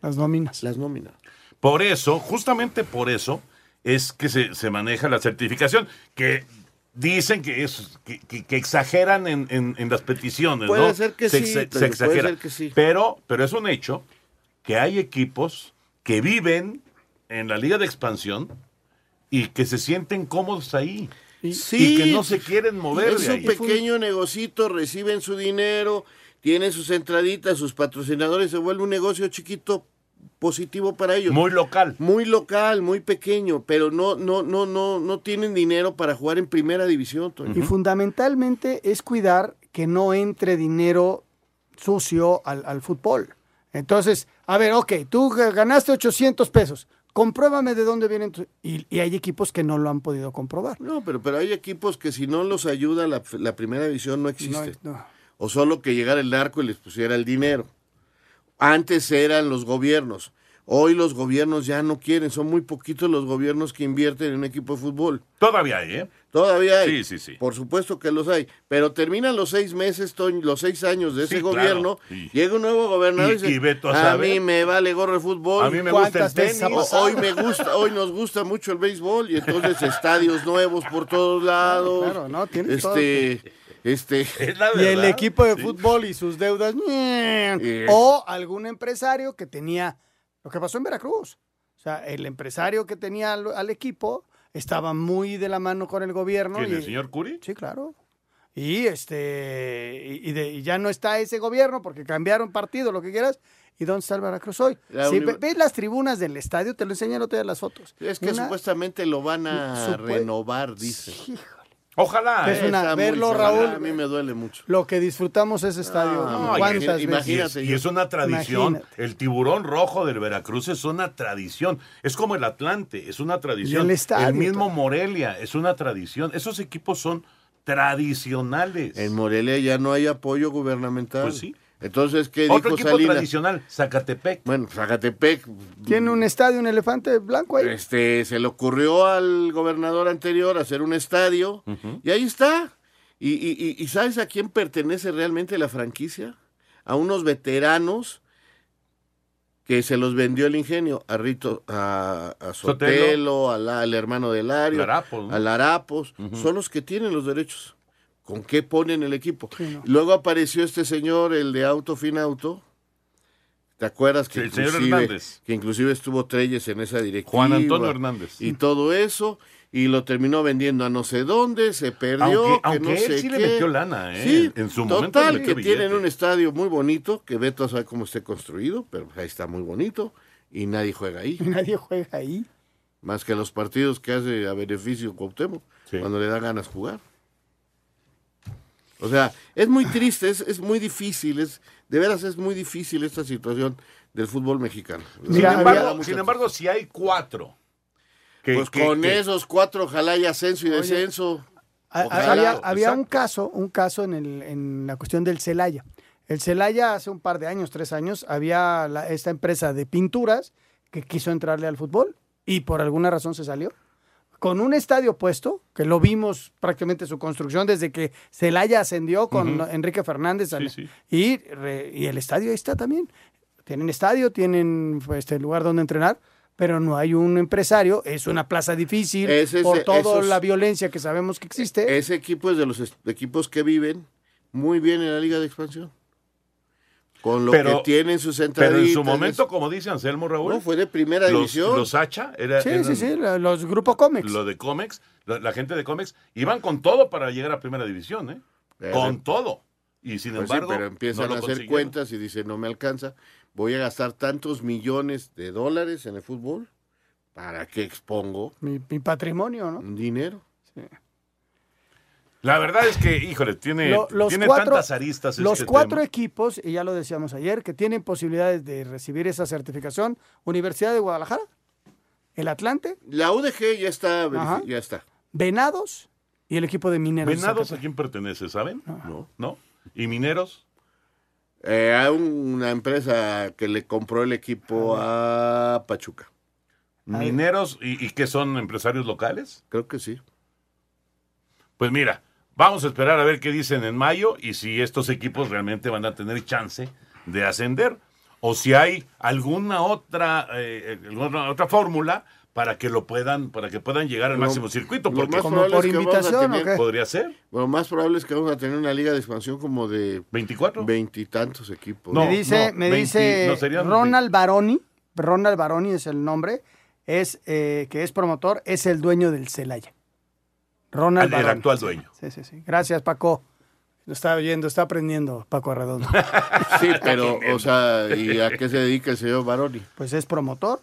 las nóminas. Las nóminas. Por eso, justamente por eso, es que se, se maneja la certificación, que dicen que es que, que- que exageran en, en- en las peticiones, Puede ¿no? ser que se, sí, se- pero se exagera. puede ser que sí. Pero, pero es un hecho que hay equipos que viven en la liga de expansión y que se sienten cómodos ahí. Sí, y que no se quieren mover Es de un ahí. pequeño negocito, reciben su dinero, tienen sus entraditas, sus patrocinadores, se vuelve un negocio chiquito positivo para ellos. Muy local. Muy local, muy pequeño, pero no no no no no tienen dinero para jugar en primera división. Toño. Y fundamentalmente es cuidar que no entre dinero sucio al, al fútbol. Entonces, a ver, ok, tú ganaste 800 pesos, compruébame de dónde vienen. tu- Y, y hay equipos que no lo han podido comprobar. No, pero, pero hay equipos que si no los ayuda la, la primera división no existe. No, no. O solo que llegara el narco y les pusiera el dinero. Antes eran los gobiernos. Hoy los gobiernos ya no quieren. Son muy poquitos los gobiernos que invierten en un equipo de fútbol. Todavía hay, ¿eh? Todavía hay. Sí, sí, sí. Por supuesto que los hay. Pero terminan los seis meses, los seis años de ese Sí, claro. gobierno. Sí. Llega un nuevo gobernador y, Y- dice, y a a saber". mí me vale gorro el fútbol. A mí me gusta el ¿Cuántas veces ha tenis? Hoy me gusta, hoy nos gusta mucho el béisbol y entonces estadios nuevos por todos lados. Claro, no, tienes este, este. Y el equipo de fútbol y sus deudas. Eh. O algún empresario que tenía lo que pasó en Veracruz. O sea, el empresario que tenía al, al equipo estaba muy de la mano con el gobierno. ¿Quién, y, el señor Curi? Sí, claro. Y este y, y de- y ya no está ese gobierno porque cambiaron partido, lo que quieras. ¿Y dónde está el Veracruz hoy? La Si ve- ves las tribunas del estadio, te lo enseñan otro día las fotos. Es que Una- supuestamente lo van a renovar, dice. Ojalá. Es ¿eh? una- verlo. Raúl. A mí me duele mucho. Lo que disfrutamos ese estadio. No, y- ¿Cuántas y- veces? y es, y es una tradición. Imagínate. El tiburón rojo del Veracruz es una tradición. Es como el Atlante, es una tradición. El estadio, mismo Morelia es una tradición. Esos equipos son tradicionales. En Morelia ya no hay apoyo gubernamental. Pues sí. Entonces, ¿qué Otro dijo equipo Salinas? tradicional, Zacatepec. Bueno, Zacatepec Tiene un estadio, un elefante blanco ahí. este, se le ocurrió al gobernador anterior hacer un estadio y ahí está. Y, y- y- y sabes a quién pertenece realmente la franquicia? A unos veteranos que se los vendió el ingenio, a Rito, a, a Sotelo. Sotelo, a la- al hermano de Lario, Larapos, ¿no? a Larapos, son los que tienen los derechos. ¿Con qué ponen el equipo? Sí, no. Luego apareció este señor, el de Auto Fin Auto. ¿Te acuerdas que, Sí, inclusive, Hernández. que inclusive estuvo Treyes en esa directiva? Juan Antonio Hernández. Y todo eso, y lo terminó vendiendo a no sé dónde, se perdió, Aunque- que aunque no él sé sí le metió lana, ¿eh? Sí, En su momento total, que billete. tienen un estadio muy bonito, que Beto sabe cómo esté construido, pero ahí está muy bonito, y nadie juega ahí. Nadie juega ahí. Más que los partidos que hace a beneficio Cuauhtémoc, cuando le da ganas jugar. O sea, es muy triste, es, es muy difícil, es de veras es muy difícil esta situación del fútbol mexicano. Sin embargo, sin embargo, si hay cuatro. que- pues que- con que- esos cuatro, ojalá y ascenso y Oye, descenso. Ojalá. había había un caso, un caso en, el, en la cuestión del Celaya. El Celaya hace un par de años, tres años, había la- esta empresa de pinturas que quiso entrarle al fútbol y por alguna razón se salió. Con un estadio puesto, que lo vimos prácticamente su construcción desde que Celaya ascendió con Ujú. Enrique Fernández. Sí, sí. Y, re- y el estadio ahí está también. Tienen estadio, tienen pues, este lugar donde entrenar, pero no hay un empresario. Es una plaza difícil Ese por toda la violencia que sabemos que existe. Ese equipo es de los equipos que viven muy bien en la Liga de Expansión. Con lo Pero- que tienen sus Pero entraditas. en su momento, como dice Anselmo Raúl. No, fue de primera los, división. Los Hacha, era, Sí, eran sí, sí, los grupos cómics. lo de cómics, la, la gente de cómics, iban con todo para llegar a primera división, ¿eh? Pero- con todo. Y sin Pues sí, embargo, pero empiezan no lo a hacer cuentas y dicen, no me alcanza, voy a gastar tantos millones de dólares en el fútbol, ¿para qué expongo Mi, mi patrimonio, ¿no? un dinero? La verdad es que, híjole, tiene, Lo- los tiene cuatro, tantas aristas los este cuatro tema. equipos, y ya lo decíamos ayer, que tienen posibilidades de recibir esa certificación, Universidad de Guadalajara, el Atlante, La UDG ya está, ya está. Venados y el equipo de Mineros. ¿Venados a quién pertenece, saben? No. ¿No? ¿Y Mineros? Eh, hay una empresa que le compró el equipo a Pachuca. ¿Mineros y, y qué son empresarios locales? Creo que sí. Pues mira, vamos a esperar a ver qué dicen en mayo y si estos equipos realmente van a tener chance de ascender o si hay alguna otra eh, alguna otra fórmula para que lo puedan para que puedan llegar al Lo- máximo circuito lo porque más probable es que vamos a tener- podría ser Lo más probable es que vamos a tener una liga de expansión como de 24 veintitantos equipos. me dice, me dice Ronald Baroni, Ronald Baroni es el nombre, es eh, que es promotor, es el dueño del Celaya. Ronald el, actual dueño. Sí, sí, sí. Gracias, Paco. Lo está oyendo, está aprendiendo, Paco Arredondo. Sí, pero, o sea, ¿y a qué se dedica el señor Baroni? Pues es promotor.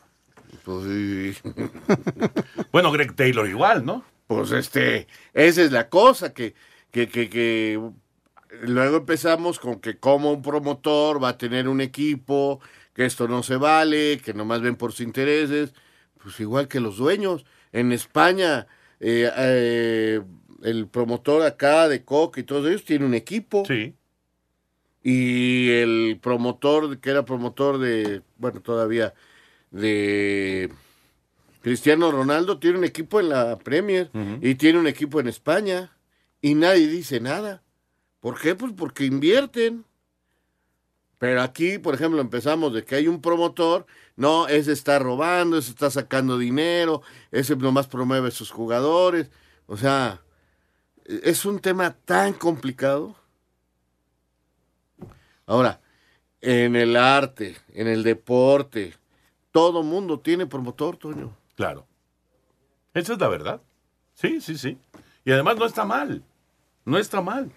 Pues sí. Bueno, Greg Taylor igual, ¿no? Pues este, esa es la cosa, que, que, que, que luego empezamos con que como un promotor va a tener un equipo, que esto no se vale, que nomás ven por sus intereses, pues igual que los dueños. En España, eh, eh, el promotor acá de Coca y todos ellos tiene un equipo. Sí. Y el promotor, que era promotor de, bueno, todavía, de Cristiano Ronaldo, tiene un equipo en la Premier y tiene un equipo en España y nadie dice nada. ¿Por qué? Pues porque invierten. Pero aquí, por ejemplo, empezamos de que hay un promotor, no, ese está robando, ese está sacando dinero, ese nomás promueve a sus jugadores. O sea, es un tema tan complicado. Ahora, en el arte, en el deporte, todo mundo tiene promotor, Toño. Claro. Esa es la verdad. Sí, sí, sí. Y además no está mal. No está mal.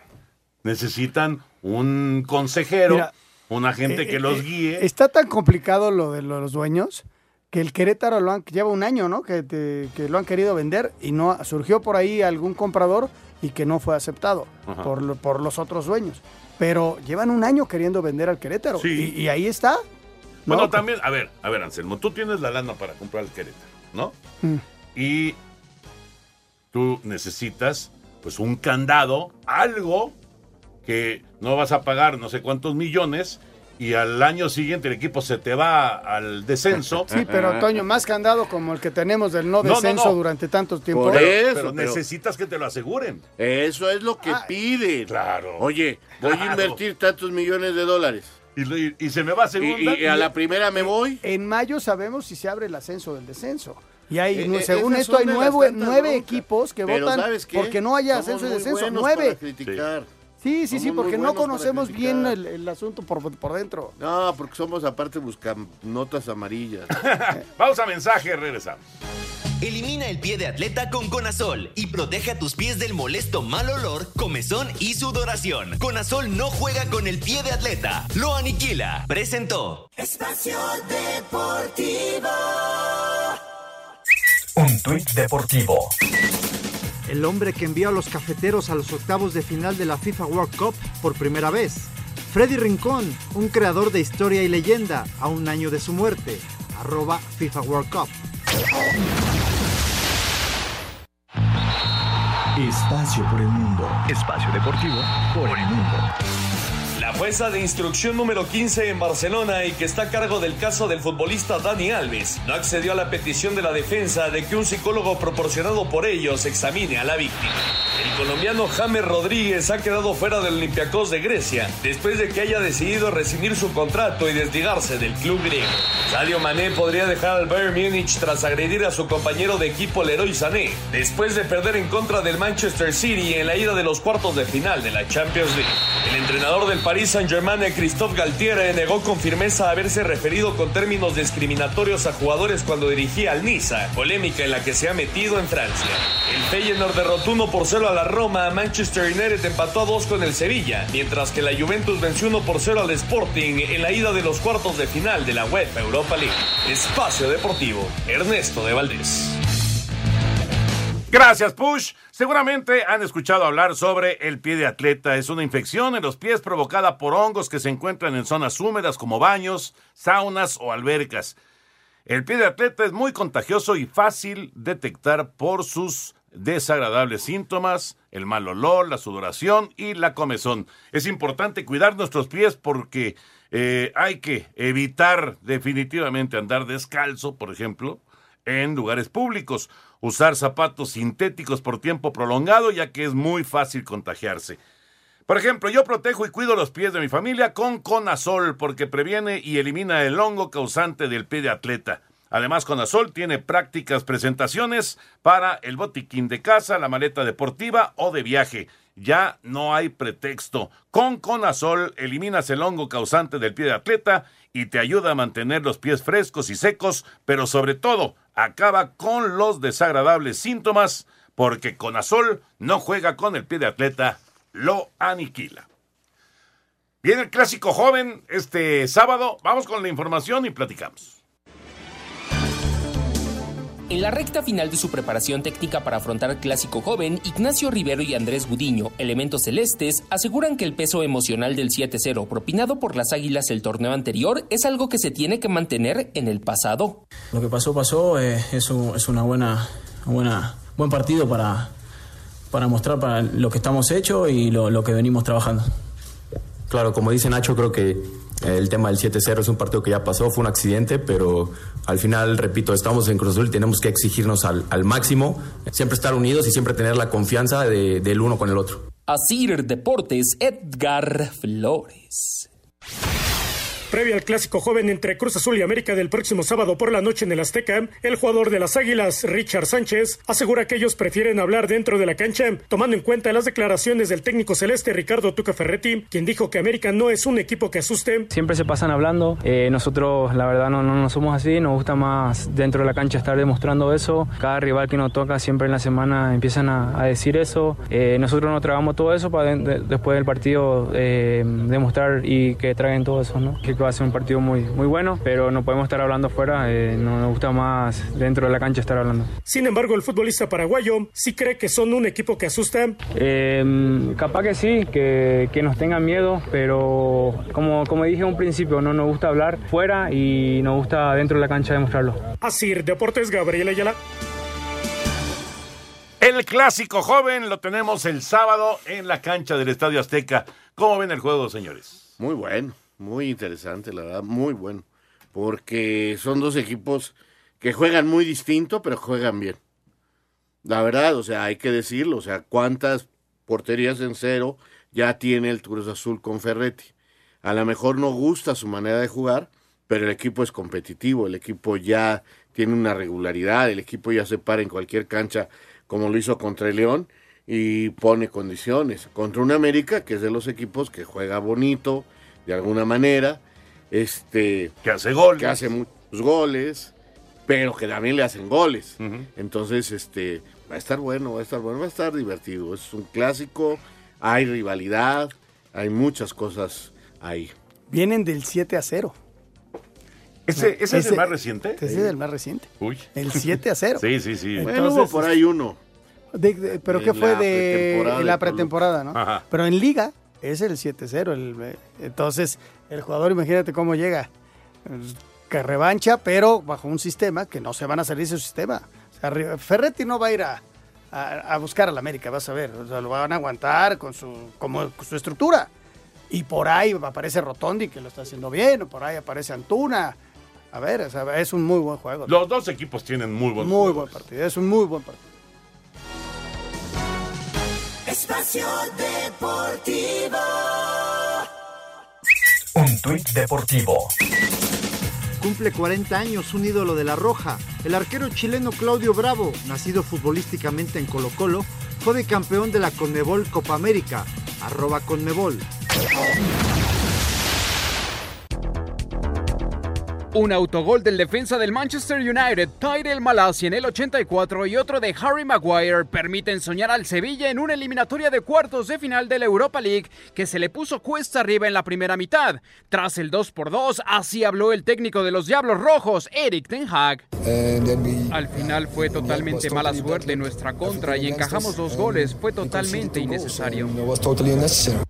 Necesitan un consejero, Mira, una gente Eh, que los eh, guíe. Está tan complicado lo de los dueños que el Querétaro lo han, lleva un año, ¿no? Que, te- que lo han querido vender y no surgió por ahí algún comprador y que no fue aceptado por, lo- por los otros dueños. Pero llevan un año queriendo vender al Querétaro Sí. y, y ahí está. Bueno, ¿no? también, a ver, a ver, Anselmo, tú tienes la lana para comprar el Querétaro, ¿no? Mm. Y tú necesitas, pues, un candado, algo que no vas a pagar no sé cuántos millones y al año siguiente el equipo se te va al descenso. Sí, pero Toño, más candado como el que tenemos del no No, no, descenso no. durante tanto tiempo. Por Pero, eso, pero pero- necesitas que te lo aseguren. Eso es lo que piden. Claro. Oye, voy a invertir tantos millones de dólares. Y, lo- y- y se me va a segunda. y a la primera me voy. En mayo sabemos si se abre el ascenso del descenso. Y hay, Eh, eh, según esto, hay nueve, equipos que Pero votan porque no haya Somos ascenso y descenso. Nueve. para criticar. Sí, sí, sí, Somos porque no conocemos bien el, el asunto por, por dentro. No, porque somos aparte buscan notas amarillas. Vamos a mensaje, regresamos. Elimina el pie de atleta con Conazol y protege a tus pies del molesto mal olor, comezón y sudoración. Conazol no juega con el pie de atleta, lo aniquila. Presentó. Espacio Deportivo. Un tuit deportivo. El hombre que envió a los cafeteros a los octavos de final de la FIFA World Cup por primera vez. Freddy Rincón, un creador de historia y leyenda, a un año de su muerte. Arroba FIFA World Cup. Espacio por el mundo. Espacio deportivo por el mundo. Jueza de instrucción número 15 en Barcelona y que está a cargo del caso del futbolista Dani Alves no accedió a la petición de la defensa de que un psicólogo proporcionado por ellos examine a la víctima. El colombiano James Rodríguez ha quedado fuera del Olympiacos de Grecia después de que haya decidido rescindir su contrato y desligarse del club griego. Sadio Mané podría dejar al Bayern Múnich tras agredir a su compañero de equipo Leroy Sané después de perder en contra del Manchester City en la ida de los cuartos de final de la Champions League. El entrenador del Paris Saint-Germain, Christophe Galtier, negó con firmeza haberse referido con términos discriminatorios a jugadores cuando dirigía al Niza, polémica en la que se ha metido en Francia. El Feyenoord derrotó 1 por 0 a la Roma, Manchester United empató a 2 con el Sevilla, mientras que la Juventus venció 1 por 0 al Sporting en la ida de los cuartos de final de la UEFA Europa League. Espacio Deportivo, Ernesto de Valdés. Gracias, Push. Seguramente han escuchado hablar sobre el pie de atleta. Es una infección en los pies provocada por hongos que se encuentran en zonas húmedas como baños, saunas o albercas. El pie de atleta es muy contagioso y fácil detectar por sus desagradables síntomas, el mal olor, la sudoración y la comezón. Es importante cuidar nuestros pies porque eh, hay que evitar definitivamente andar descalzo, por ejemplo, en lugares públicos, usar zapatos sintéticos por tiempo prolongado, ya que es muy fácil contagiarse. Por ejemplo, yo protejo y cuido los pies de mi familia con Conazol porque previene y elimina el hongo causante del pie de atleta. Además, Conazol tiene prácticas presentaciones para el botiquín de casa, la maleta deportiva o de viaje. Ya no hay pretexto. Con Conazol eliminas el hongo causante del pie de atleta y te ayuda a mantener los pies frescos y secos, pero sobre todo acaba con los desagradables síntomas porque Conazol no juega con el pie de atleta, lo aniquila. Viene el clásico joven este sábado. Vamos con la información y platicamos. En la recta final de su preparación técnica para afrontar el clásico joven, Ignacio Rivero y Andrés Gudiño, elementos celestes, aseguran que el peso emocional del 7-0 propinado por las Águilas el torneo anterior es algo que se tiene que mantener en el pasado. Lo que pasó, pasó. Eh, es, un, es una buena, buena, buen partido para, para mostrar para lo que estamos hechos y lo, lo que venimos trabajando. Claro, como dice Nacho, creo que el tema del 7-0 es un partido que ya pasó, fue un accidente, pero al final, repito, estamos en Cruz Azul y tenemos que exigirnos al, máximo, siempre estar unidos y siempre tener la confianza de- del uno con el otro. Asir Deportes, Edgar Flores. Previo al clásico joven entre Cruz Azul y América del próximo sábado por la noche en el Azteca, el jugador de las Águilas, Richard Sánchez, asegura que ellos prefieren hablar dentro de la cancha, tomando en cuenta las declaraciones del técnico celeste Ricardo Tuca Ferretti, quien dijo que América no es un equipo que asuste. Siempre se pasan hablando. Eh, nosotros, la verdad, no, no, no somos así. Nos gusta más dentro de la cancha estar demostrando eso. Cada rival que nos toca siempre en la semana empiezan a, decir eso. Eh, nosotros nos tragamos todo eso para de- de- después del partido eh, demostrar y que traigan todo eso. ¿no? Va a ser un partido muy, muy bueno, pero no podemos estar hablando afuera. eh, no nos gusta más dentro de la cancha estar hablando. Sin embargo, el futbolista paraguayo sí cree que son un equipo que asusta. Eh, capaz que sí, que, que nos tengan miedo, pero como, como dije en un principio, no nos gusta hablar fuera y nos gusta dentro de la cancha demostrarlo. Asir Deportes, Gabriel Ayala. El clásico joven lo tenemos el sábado en la cancha del Estadio Azteca. ¿Cómo ven el juego, señores? Muy bueno, muy interesante, la verdad, muy bueno. Porque son dos equipos que juegan muy distinto, pero juegan bien. La verdad, o sea, hay que decirlo, o sea, cuántas porterías en cero ya tiene el Cruz Azul con Ferretti. A lo mejor no gusta su manera de jugar, pero el equipo es competitivo, el equipo ya tiene una regularidad, el equipo ya se para en cualquier cancha como lo hizo contra el León y pone condiciones. Contra un América, que es de los equipos que juega bonito, de alguna manera, este que hace goles, que hace muchos goles, pero que también le hacen goles. Entonces, este va a estar bueno, va a estar bueno, va a estar divertido. Es un clásico, hay rivalidad, hay muchas cosas ahí. Vienen del 7 a 0. ¿Ese, ese es el más reciente? Ese es el más reciente. Uy. El 7 a 0. Sí, sí, sí. Bueno, hubo por ahí uno. De- de- pero ¿qué fue la de pretemporada en la de Toluca. pretemporada, no? Ajá. Pero en liga es el 7-0. el- eh, entonces, el jugador, imagínate cómo llega. Que revancha, pero bajo un sistema que no se van a salir de su sistema. O sea, Ferretti no va a ir a, a- a buscar al América, vas a ver. O sea, lo van a aguantar con su, como, con su estructura. Y por ahí aparece Rotondi, que lo está haciendo bien. O por ahí aparece Antuna. A ver, o sea, es un muy buen juego. Los dos equipos tienen muy buen Muy buen partido, es un muy buen partido. Espacio Deportivo. Un tuit deportivo. Cumple 40 años un ídolo de la Roja. El arquero chileno Claudio Bravo, nacido futbolísticamente en Colo Colo, fue de campeón de la Conmebol Copa América. Arroba Conmebol. Un autogol del defensa del Manchester United, Tyrell Malacia en el 84 y otro de Harry Maguire permiten soñar al Sevilla en una eliminatoria de cuartos de final de la Europa League que se le puso cuesta arriba en la primera mitad. Tras el 2 por 2, así habló el técnico de los Diablos Rojos, Eric Ten Hag. Al final fue totalmente mala suerte en nuestra contra y encajamos dos goles, fue totalmente innecesario.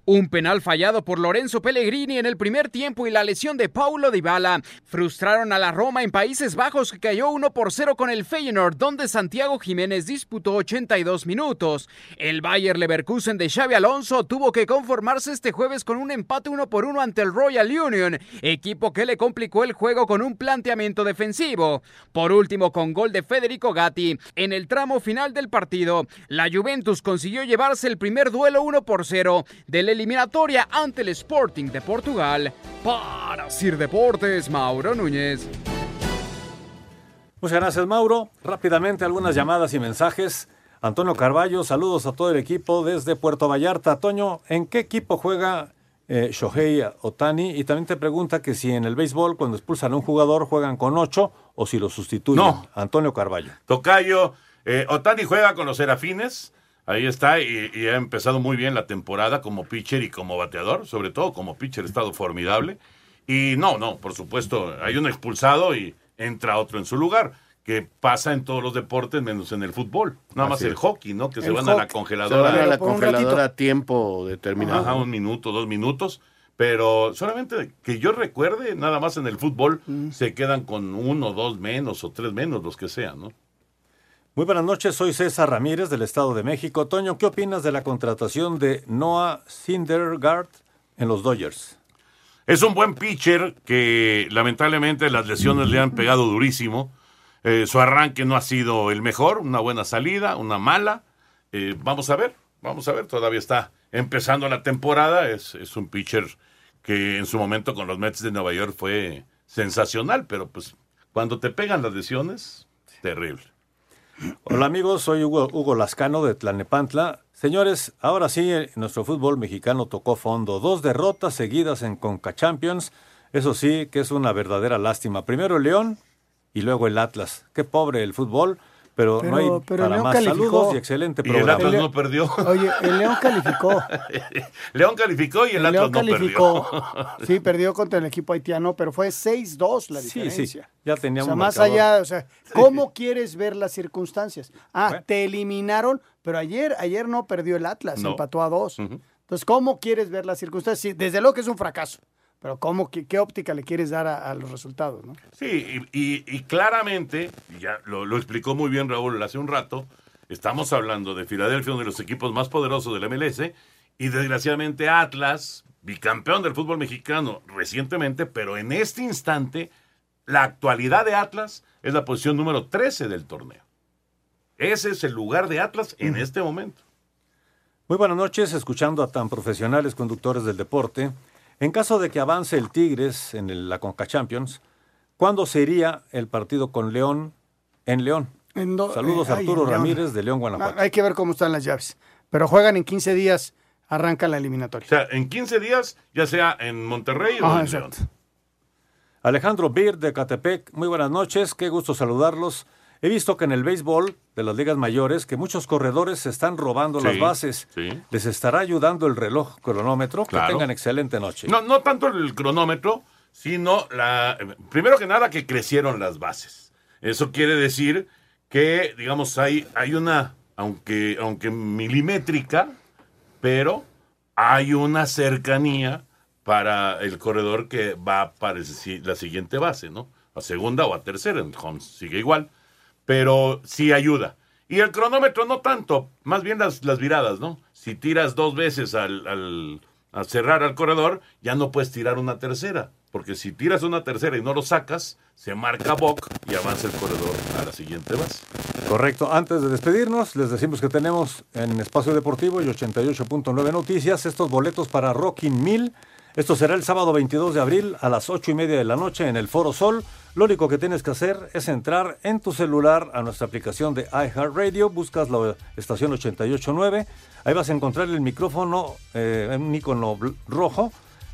Un penal fallado por Lorenzo Pellegrini en el primer tiempo y la lesión de Paulo Dybala a la Roma en Países Bajos que cayó 1 por 0 con el Feyenoord, donde Santiago Jiménez disputó 82 minutos. El Bayer Leverkusen de Xavi Alonso tuvo que conformarse este jueves con un empate 1 por 1 ante el Royal Union, equipo que le complicó el juego con un planteamiento defensivo. Por último, con gol de Federico Gatti, en el tramo final del partido, la Juventus consiguió llevarse el primer duelo 1 por 0 de la eliminatoria ante el Sporting de Portugal. Para Sir Deportes, Mauro Núñez. Muchas gracias, Mauro. Rápidamente, algunas llamadas y mensajes. Antonio Carballo, saludos a todo el equipo desde Puerto Vallarta. Toño, ¿en qué equipo juega eh, Shohei Otani? Y también te pregunta que si en el béisbol, cuando expulsan a un jugador, juegan con ocho o si lo sustituyen. No. Antonio Carballo. Tocayo, eh, Otani juega con los Serafines. Ahí está, y, y ha empezado muy bien la temporada como pitcher y como bateador, sobre todo como pitcher, ha estado formidable. Y no, no, por supuesto, hay un expulsado y entra otro en su lugar, que pasa en todos los deportes menos en el fútbol. Nada más el es. hockey, ¿no? Que se van a la congeladora. Se van a la congeladora a tiempo determinado. Ajá, un minuto, dos minutos. Pero solamente que yo recuerde, nada más en el fútbol se quedan con uno, dos menos o tres menos, los que sean, ¿no? Muy buenas noches, soy César Ramírez del Estado de México. Toño, ¿qué opinas de la contratación de Noah Syndergaard en los Dodgers? Es un buen pitcher que lamentablemente las lesiones le han pegado durísimo. Eh, su arranque no ha sido el mejor, una buena salida, una mala. Eh, vamos a ver, vamos a ver, todavía está empezando la temporada. Es, es un pitcher que en su momento con los Mets de Nueva York fue sensacional, pero pues cuando te pegan las lesiones, terrible. Hola amigos, soy Hugo, Hugo Lascano de Tlanepantla. Señores, ahora sí, eh, nuestro fútbol mexicano tocó fondo. Dos derrotas seguidas en Conca Champions. Eso sí, que es una verdadera lástima. Primero el León y luego el Atlas. Qué pobre el fútbol, pero, no hay Pero- para más. calificó. Saludos y excelente Y el programa. Atlas no perdió. Oye, el León calificó. León calificó y el, El Atlas León no calificó. perdió. Sí, perdió contra el equipo haitiano, pero fue 6-2 la Sí, diferencia. sí, ya O teníamos sea, más marcador. allá, o sea, ¿cómo quieres ver las circunstancias? Ah, te eliminaron, pero ayer, ayer no perdió el Atlas, No. empató a dos. Entonces, ¿cómo quieres ver las circunstancias? Sí, desde luego que es un fracaso, pero ¿cómo, qué, qué óptica le quieres dar a, a los resultados? ¿no? Sí, y, y- y claramente, ya lo, lo explicó muy bien Raúl hace un rato, estamos hablando de Filadelfia, uno de los equipos más poderosos del MLS, y desgraciadamente Atlas, bicampeón del fútbol mexicano recientemente, pero en este instante, la actualidad de Atlas es la posición número 13 del torneo. Ese es el lugar de Atlas en este momento. Muy buenas noches, escuchando a tan profesionales conductores del deporte. En caso de que avance el Tigres en el- la Conca Champions, ¿cuándo sería el partido con León en León? En do- Saludos eh, ay, Arturo León. Ramírez de León, Guanajuato. Ah, Hay que ver cómo están las llaves. Pero juegan en 15 días, arrancan la eliminatoria. O sea, en 15 días, ya sea en Monterrey o Ajá, en León. Alejandro Bir de Catepec, muy buenas noches, qué gusto saludarlos. He visto que en el béisbol de las ligas mayores que muchos corredores se están robando Sí, las bases. sí. ¿Les estará ayudando el reloj cronómetro? Claro. Que tengan excelente noche. No, no tanto el cronómetro, sino la. Primero que nada, que crecieron las bases. Eso quiere decir que, digamos, hay, hay una, aunque, aunque milimétrica, pero hay una cercanía para el corredor que va para el la siguiente base, ¿no? A segunda o a tercera, en home sigue igual, pero sí ayuda. Y el cronómetro no tanto, más bien las, las viradas, ¿no? Si tiras dos veces al, al- cerrar al corredor, ya no puedes tirar una tercera, porque si tiras una tercera y no lo sacas, se marca boc y avanza el corredor a la siguiente base. Correcto. Antes de despedirnos, les decimos que tenemos en Espacio Deportivo y 88.9 Noticias estos boletos para Rocking 1000. Esto será el sábado 22 de abril a las 8 y media de la noche en el Foro Sol. Lo único que tienes que hacer es entrar en tu celular a nuestra aplicación de iHeartRadio, buscas la estación 889, ahí vas a encontrar el micrófono, eh, un icono rojo,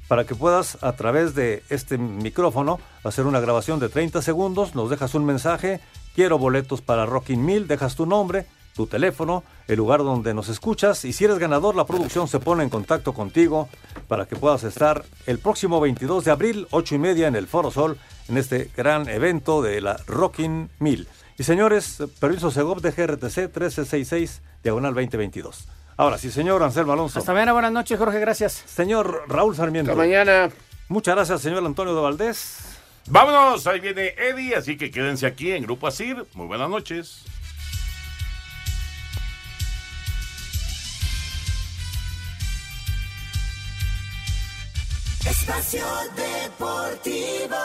para que puedas a través de este micrófono hacer una grabación de 30 segundos, nos dejas un mensaje, quiero boletos para Rocking 1000, dejas tu nombre, tu teléfono, el lugar donde nos escuchas y si eres ganador la producción se pone en contacto contigo para que puedas estar el próximo 22 de abril, 8 y media en el Foro Sol, en este gran evento de la Rocking 1000. Y señores, permiso Segov de GRTC 1366, diagonal 2022. Ahora sí, señor Anselmo Alonso. Hasta mañana, buenas noches, Jorge, gracias. Señor Raúl Sarmiento. Hasta mañana. Muchas gracias, señor Antonio de Valdés. Vámonos, ahí viene Eddie, así que quédense aquí en Grupo Asir. Muy buenas noches. Espacio Deportivo.